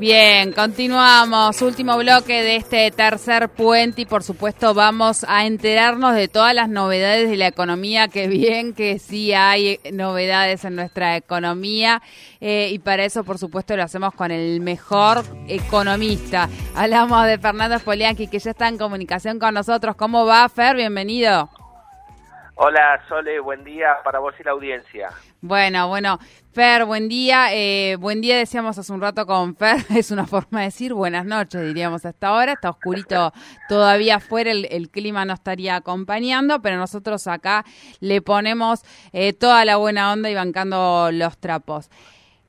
Bien, continuamos. Último bloque de este tercer puente y por supuesto vamos a enterarnos de todas las novedades de la economía, que bien que sí hay novedades en nuestra economía eh, y para eso por supuesto lo hacemos con el mejor economista. Hablamos de Fernando Spolianqui que ya está en comunicación con nosotros. ¿Cómo va, Fer? Bienvenido. Hola, Sole, buen día para vos y la audiencia. Bueno, bueno, Fer, buen día. Eh, buen día, decíamos hace un rato con Fer, es una forma de decir buenas noches, diríamos hasta ahora. Está oscurito todavía afuera, el, clima no estaría acompañando, pero nosotros acá le ponemos eh, toda la buena onda y bancando los trapos.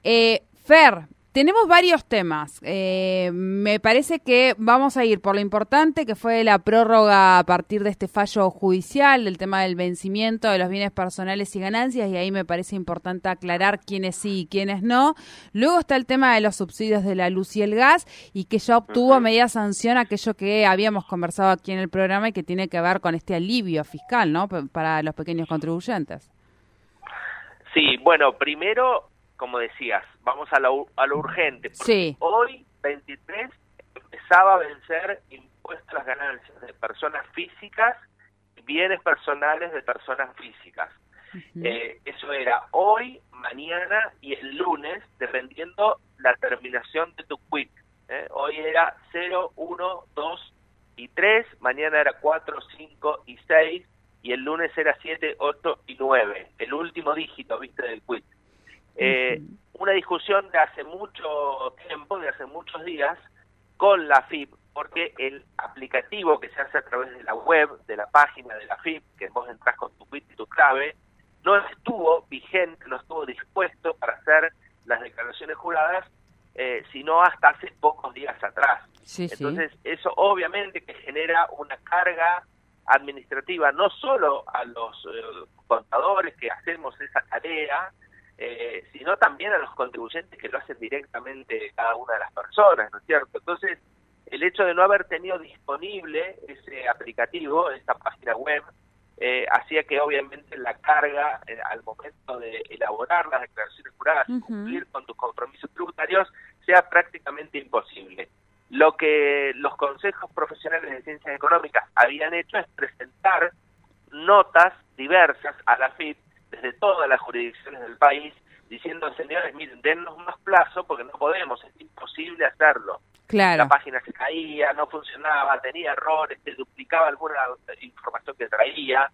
Eh, Fer, tenemos varios temas. Eh, me parece que vamos a ir por lo importante que fue la prórroga a partir de este fallo judicial del tema del vencimiento de los bienes personales y ganancias y ahí me parece importante aclarar quiénes sí y quiénes no. Luego está el tema de los subsidios de la luz y el gas y que ya obtuvo media sanción aquello que habíamos conversado aquí en el programa y que tiene que ver con este alivio fiscal, ¿no? para los pequeños contribuyentes. Sí, bueno, primero como decías, vamos a lo, a lo urgente. Sí. Hoy, 23, empezaba a vencer impuestos a las ganancias de personas físicas y bienes personales de personas físicas. Eh, eso era hoy, mañana y el lunes, dependiendo la terminación de tu quick. ¿eh? Hoy era 0, 1, 2 y 3, mañana era 4, 5 y 6 y el lunes era 7, 8 y 9, el último dígito, viste, del quick. Eh, una discusión de hace mucho tiempo, de hace muchos días, con la FIP, porque el aplicativo que se hace a través de la web, de la página de la FIP, que vos entras con tu bit y tu clave, no estuvo vigente, no estuvo dispuesto para hacer las declaraciones juradas, eh, sino hasta hace pocos días atrás. Entonces, eso obviamente que genera una carga administrativa no solo a los eh, contadores que hacemos esa tarea, eh, sino también a los contribuyentes que lo hacen directamente cada una de las personas, ¿no es cierto? Entonces, el hecho de no haber tenido disponible ese aplicativo, esta página web, eh, hacía que obviamente la carga eh, al momento de elaborar las declaraciones juradas y cumplir con tus compromisos tributarios sea prácticamente imposible. Lo que los consejos profesionales de ciencias económicas habían hecho es presentar notas diversas a la FIP desde todas las jurisdicciones del país diciendo, señores, miren, dennos más plazo porque no podemos, es imposible hacerlo. Claro. La página se caía, no funcionaba, tenía errores, se duplicaba alguna información que traía.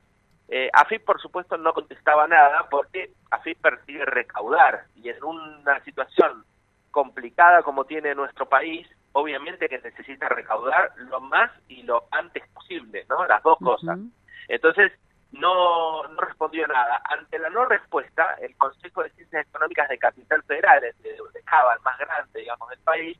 Eh, AFIP, por supuesto, no contestaba nada porque AFIP persigue recaudar y en una situación complicada como tiene nuestro país, obviamente que necesita recaudar lo más y lo antes posible, ¿no? Las dos cosas. Entonces, no, no respondió nada. Ante la no respuesta, el Consejo de Ciencias Económicas de Capital Federal, de, de Java, el más grande, digamos, del país,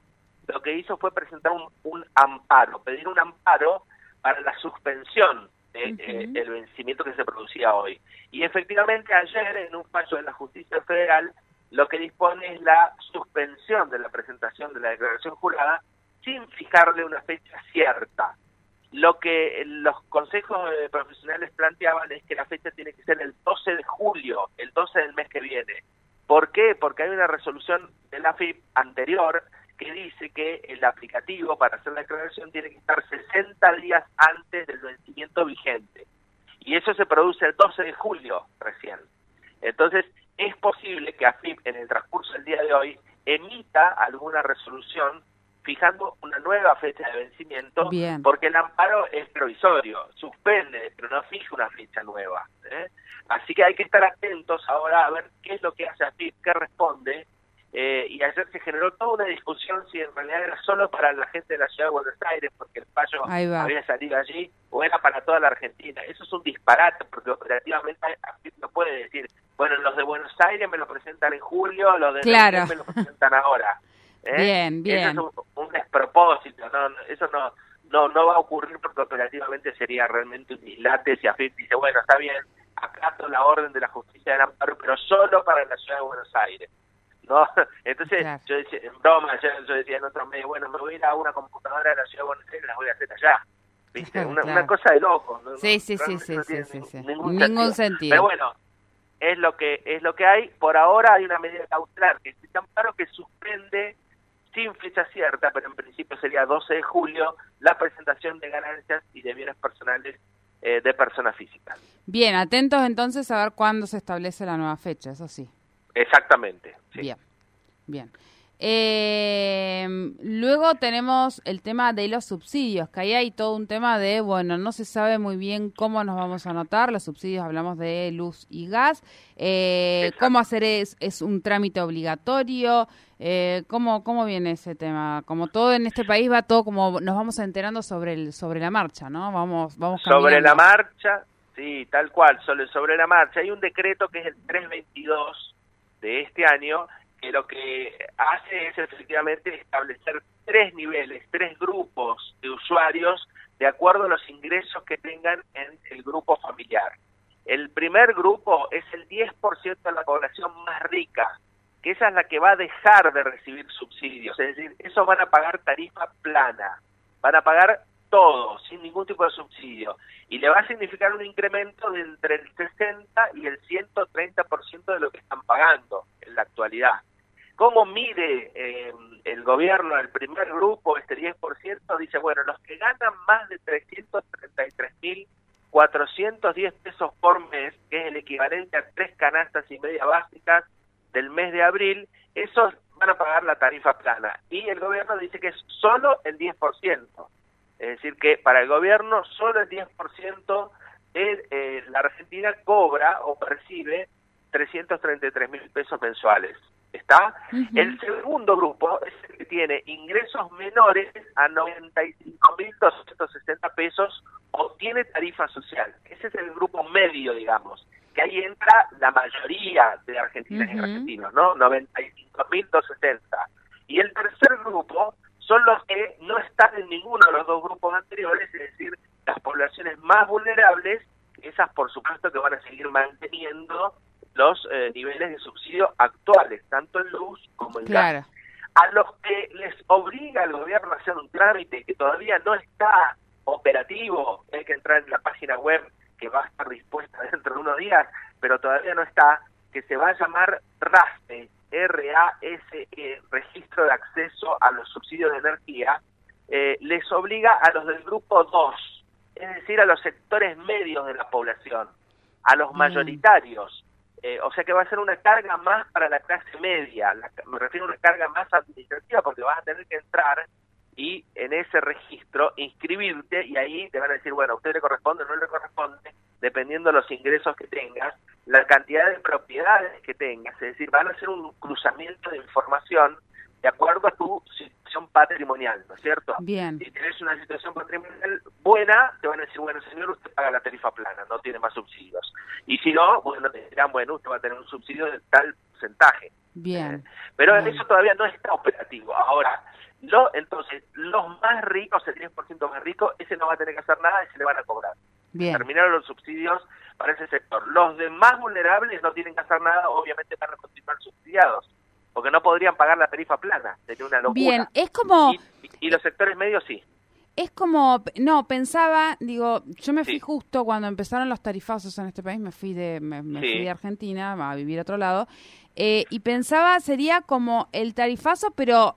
lo que hizo fue presentar un, un amparo, pedir un amparo para la suspensión del de, eh, vencimiento que se producía hoy. Y efectivamente ayer, en un fallo de la Justicia Federal, lo que dispone es la suspensión de la presentación de la declaración jurada sin fijarle una fecha cierta. Lo que los consejos profesionales planteaban es que la fecha tiene que ser el 12 de julio, el 12 del mes que viene. ¿Por qué? Porque hay una resolución de la FIP anterior que dice que el aplicativo para hacer la declaración tiene que estar 60 días antes del vencimiento vigente. Y eso se produce el 12 de julio recién. Entonces, es posible que AFIP en el transcurso del día de hoy emita alguna resolución fijando una nueva fecha de vencimiento, porque el amparo es provisorio, suspende, pero no fija una fecha nueva. ¿eh? Así que hay que estar atentos ahora a ver qué es lo que hace AFIP, qué responde, Eh, y ayer se generó toda una discusión si en realidad era solo para la gente de la ciudad de Buenos Aires, porque el fallo había salido allí, o era para toda la Argentina. Eso es un disparate, porque operativamente no puede decir, bueno, los de Buenos Aires me lo presentan en julio, los de claro. me lo presentan ahora. ¿eh? Bien, bien. Eso es un, despropósito, no, eso no, no, no va a ocurrir porque operativamente sería realmente un dislate si AFIP dice, bueno, está bien, acato la orden de la justicia del amparo, pero solo para la ciudad de Buenos Aires. ¿no? Entonces, yo decía, en broma, yo, decía en otros medios, bueno, me voy a ir a una computadora de la ciudad de Buenos Aires y las voy a hacer allá. ¿Viste? Una, cosa de loco. Sí, sí, sí, sí, sí, Ningún, sentido. Pero bueno, es lo que es lo que hay. Por ahora hay una medida cautelar que es este amparo que suspende sin fecha cierta, pero en principio sería 12 de julio, la presentación de ganancias y de bienes personales eh, de personas físicas. Bien, atentos entonces a ver cuándo se establece la nueva fecha, eso sí. Exactamente. Bien, bien. Eh, luego tenemos el tema de los subsidios, que ahí hay todo un tema de, bueno, no se sabe muy bien cómo nos vamos a anotar, los subsidios hablamos de luz y gas, eh, cómo hacer es, es un trámite obligatorio, eh, ¿cómo, ¿cómo viene ese tema? Como todo en este país va todo como nos vamos enterando sobre el sobre la marcha, ¿no? Vamos vamos Sobre la marcha, sí, tal cual, sobre, sobre la marcha. Hay un decreto que es el 322 de este año que lo que hace es efectivamente establecer tres niveles, tres grupos de usuarios de acuerdo a los ingresos que tengan en el grupo familiar. El primer grupo es el 10% de la población más rica, que esa es la que va a dejar de recibir subsidios, es decir, esos van a pagar tarifa plana, van a pagar todo, sin ningún tipo de subsidio, y le va a significar un incremento de entre el 60 y el 130% de lo que están pagando en la actualidad. ¿Cómo mide eh, el gobierno el primer grupo, este 10%? Dice, bueno, los que ganan más de 333.410 pesos por mes, que es el equivalente a tres canastas y media básicas del mes de abril, esos van a pagar la tarifa plana. Y el gobierno dice que es solo el 10%. Es decir, que para el gobierno solo el 10% de eh, la Argentina cobra o percibe 333 mil pesos mensuales. ¿Está? El segundo grupo es el que tiene ingresos menores a 95.260 pesos o tiene tarifa social. Ese es el grupo medio, digamos, que ahí entra la mayoría de argentinas y argentinos, ¿no? 95.260. Y el tercer grupo son los que no están en ninguno de los dos grupos anteriores, es decir, las poblaciones más vulnerables, esas por supuesto que van a seguir manteniendo los eh, niveles de subsidio actuales, tanto en luz como en gas. A los que les obliga el gobierno a hacer un trámite que todavía no está operativo, hay que entrar en la página web que va a estar dispuesta dentro de unos días, pero todavía no está, que se va a llamar RASE, R-A-S-E, Registro de Acceso a los Subsidios de Energía, eh, les obliga a los del grupo 2, es decir, a los sectores medios de la población, a los mm. mayoritarios, eh, o sea que va a ser una carga más para la clase media, me refiero a una carga más administrativa porque vas a tener que entrar y en ese registro inscribirte y ahí te van a decir, bueno, a usted le corresponde o no le corresponde, dependiendo de los ingresos que tengas, la cantidad de propiedades que tengas, es decir, van a hacer un cruzamiento de información de acuerdo a tu situación patrimonial, ¿no es cierto? Bien. Si tienes una situación patrimonial buena, te van a decir, bueno, señor, usted paga la tarifa plana, no tiene más subsidios. Y si no, bueno, te dirán, bueno, usted va a tener un subsidio de tal porcentaje. Bien. Eh, pero eso todavía no está operativo. Ahora, lo, entonces, los más ricos, el 10% más rico, ese no va a tener que hacer nada y se le van a cobrar. Bien. Terminaron los subsidios para ese sector. Los demás vulnerables no tienen que hacer nada, obviamente van a continuar subsidiados porque no podrían pagar la tarifa plana, sería una locura. Bien, es como... Y, los sectores medios sí. Es como, no, pensaba, digo, yo me fui justo cuando empezaron los tarifazos en este país, me fui de, me, fui de Argentina a vivir a otro lado, eh, y pensaba sería como el tarifazo, pero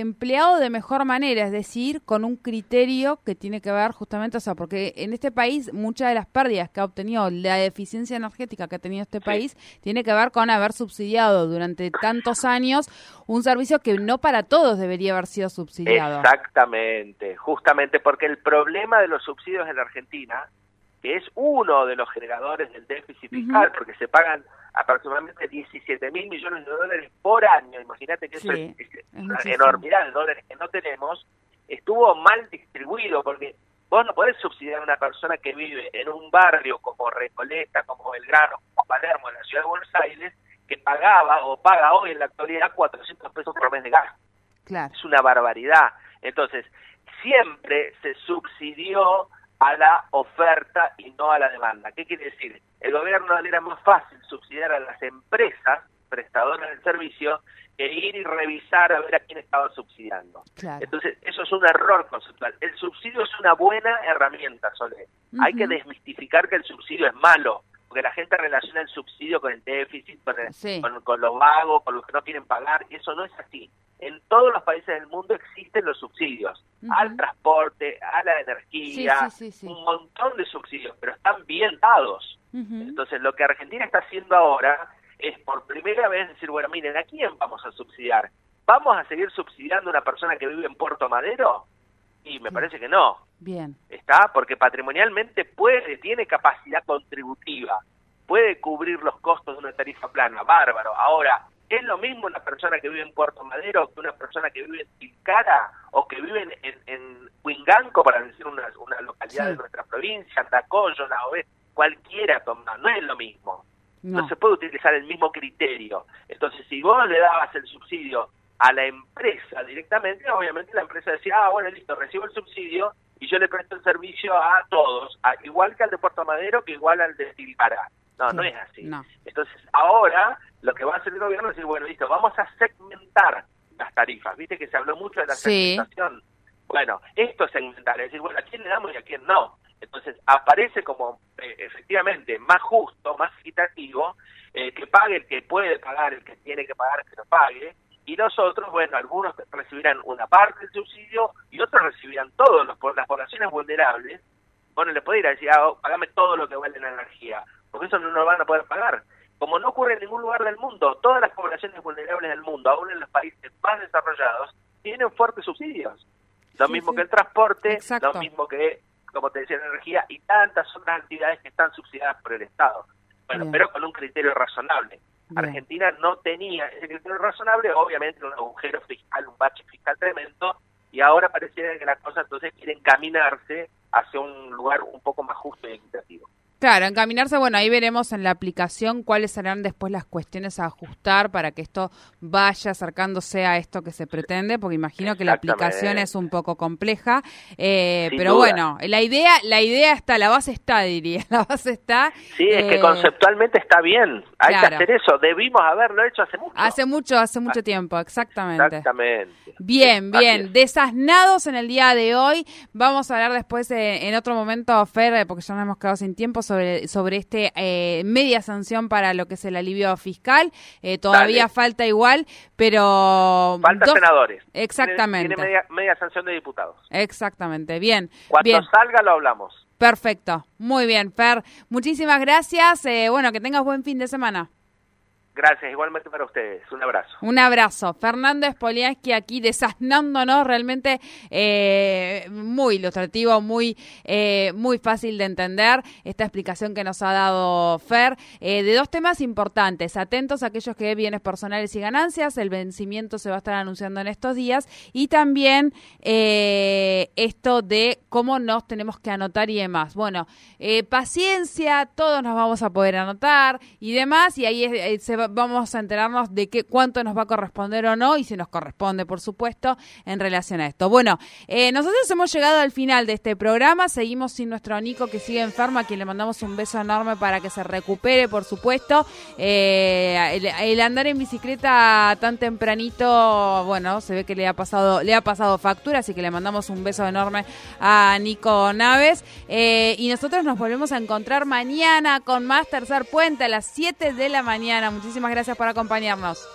empleado de mejor manera, es decir, con un criterio que tiene que ver justamente, o sea, porque en este país muchas de las pérdidas que ha obtenido, la eficiencia energética que ha tenido este país, tiene que ver con haber subsidiado durante tantos años un servicio que no para todos debería haber sido subsidiado. Exactamente, justamente porque el problema de los subsidios en la Argentina, que es uno de los generadores del déficit fiscal, porque se pagan aproximadamente 17 mil millones de dólares por año, imagínate que eso es, es es una enormidad de dólares que no tenemos, estuvo mal distribuido porque vos no podés subsidiar a una persona que vive en un barrio como Recoleta, como Belgrano, como Palermo, en la ciudad de Buenos Aires, que pagaba o paga hoy en la actualidad 400 pesos por mes de gas. Claro. Es una barbaridad. Entonces, siempre se subsidió a la oferta y no a la demanda. ¿Qué quiere decir? El gobierno le era más fácil subsidiar a las empresas prestadoras del servicio que ir y revisar a ver a quién estaba subsidiando. Claro. Entonces, eso es un error conceptual. El subsidio es una buena herramienta, Sole. Hay que desmistificar que el subsidio es malo, porque la gente relaciona el subsidio con el déficit, con, el- Sí. con, con los vagos, con los que no quieren pagar, y eso no es así. En todos los países del mundo existen los subsidios, al transporte, a la energía, Sí, sí, sí, sí. un montón de subsidios, pero están bien dados. Entonces, lo que Argentina está haciendo ahora es por primera vez decir, bueno, miren, ¿a quién vamos a subsidiar? ¿Vamos a seguir subsidiando a una persona que vive en Puerto Madero? Y me parece que no, Bien. ¿está? Porque patrimonialmente puede, tiene capacidad contributiva, puede cubrir los costos de una tarifa plana, bárbaro. Ahora, ¿es lo mismo una persona que vive en Puerto Madero que una persona que vive en Tilcara o que vive en, en, Huinganco, para decir una, una localidad Sí. de nuestra provincia, Andacollo, La cualquiera, toma, no es lo mismo no. No. se puede utilizar el mismo criterio. Entonces, si vos le dabas el subsidio a la empresa directamente, obviamente la empresa decía, ah, bueno, listo, recibo el subsidio y yo le presto el servicio a todos, a- igual que al de Puerto Madero, que igual al de Tilcara. No, no es así. no. Entonces, ahora lo que va a hacer el gobierno es decir, bueno, listo, vamos a segmentar las tarifas. Viste que se habló mucho de la Sí. segmentación. Bueno, esto es segmentar, es decir, bueno, a quién le damos y a quién no. Entonces, aparece como eh, efectivamente más justo, más equitativo, eh, que pague el que puede pagar, el que tiene que pagar, que lo pague, y nosotros, bueno, algunos recibirán una parte del subsidio y otros recibirán todo. Los, por las poblaciones vulnerables, bueno, le puede ir a decir, ah, pagame todo lo que vale la energía, porque eso no lo van a poder pagar. Como no ocurre en ningún lugar del mundo, todas las poblaciones vulnerables del mundo, aún en los países más desarrollados, tienen fuertes subsidios. Lo Sí, mismo sí. que el transporte, Exacto. lo mismo que, como te decía, la energía y tantas otras actividades que están subsidiadas por el Estado. Bueno, Bien. pero con un criterio razonable. Bien. Argentina no tenía ese criterio razonable, obviamente un agujero fiscal, un bache fiscal tremendo, y ahora pareciera que las cosas entonces quieren caminarse hacia un lugar un poco más justo y equitativo. Claro, encaminarse, bueno, ahí veremos en la aplicación cuáles serán después las cuestiones a ajustar para que esto vaya acercándose a esto que se pretende, porque imagino que la aplicación es un poco compleja, eh, pero duda. bueno, la idea, la idea está, la base está, diría, la base está. Sí, es que eh, conceptualmente está bien, hay claro. que hacer eso, debimos haberlo hecho hace mucho. Hace mucho, hace mucho tiempo, exactamente. Exactamente. Bien, bien. es. Desasnados en el día de hoy. Vamos a hablar después eh, en otro momento, Fer, eh, porque ya nos hemos quedado sin tiempo, sobre, sobre este eh, media sanción para lo que es el alivio fiscal. Eh, todavía Dale. falta igual, pero... Falta dos- senadores. Exactamente. Tiene, media, media sanción de diputados. Exactamente, bien. Cuando bien. salga lo hablamos. Perfecto. Muy bien, Fer. Muchísimas gracias. Eh, bueno, que tengas buen fin de semana. Gracias, igualmente para ustedes. Un abrazo. Un abrazo. Fernando Spoliansky aquí desasnándonos realmente eh, muy ilustrativo, muy, eh, muy fácil de entender esta explicación que nos ha dado Fer eh, de dos temas importantes. Atentos a aquellos que bienes personales y ganancias. El vencimiento se va a estar anunciando en estos días. Y también esto de cómo nos tenemos que anotar y demás. Bueno, paciencia, todos nos vamos a poder anotar y demás. Y ahí es- se va- vamos a enterarnos de qué cuánto nos va a corresponder o no. Y si nos corresponde, por supuesto, en relación a esto. Bueno, eh, nosotros hemos llegado al final de este programa. Seguimos sin nuestro Nico que sigue enfermo, a quien le mandamos un beso enorme para que se recupere, por supuesto. Eh, el, andar en bicicleta tan tempranito, bueno, se ve que le ha pasado, le ha pasado factura, así que le mandamos un beso enorme a Nico Naves. Eh, y nosotros nos volvemos a encontrar mañana con más Tercer Puente a las 7 de la mañana. Muchísimas gracias por acompañarnos.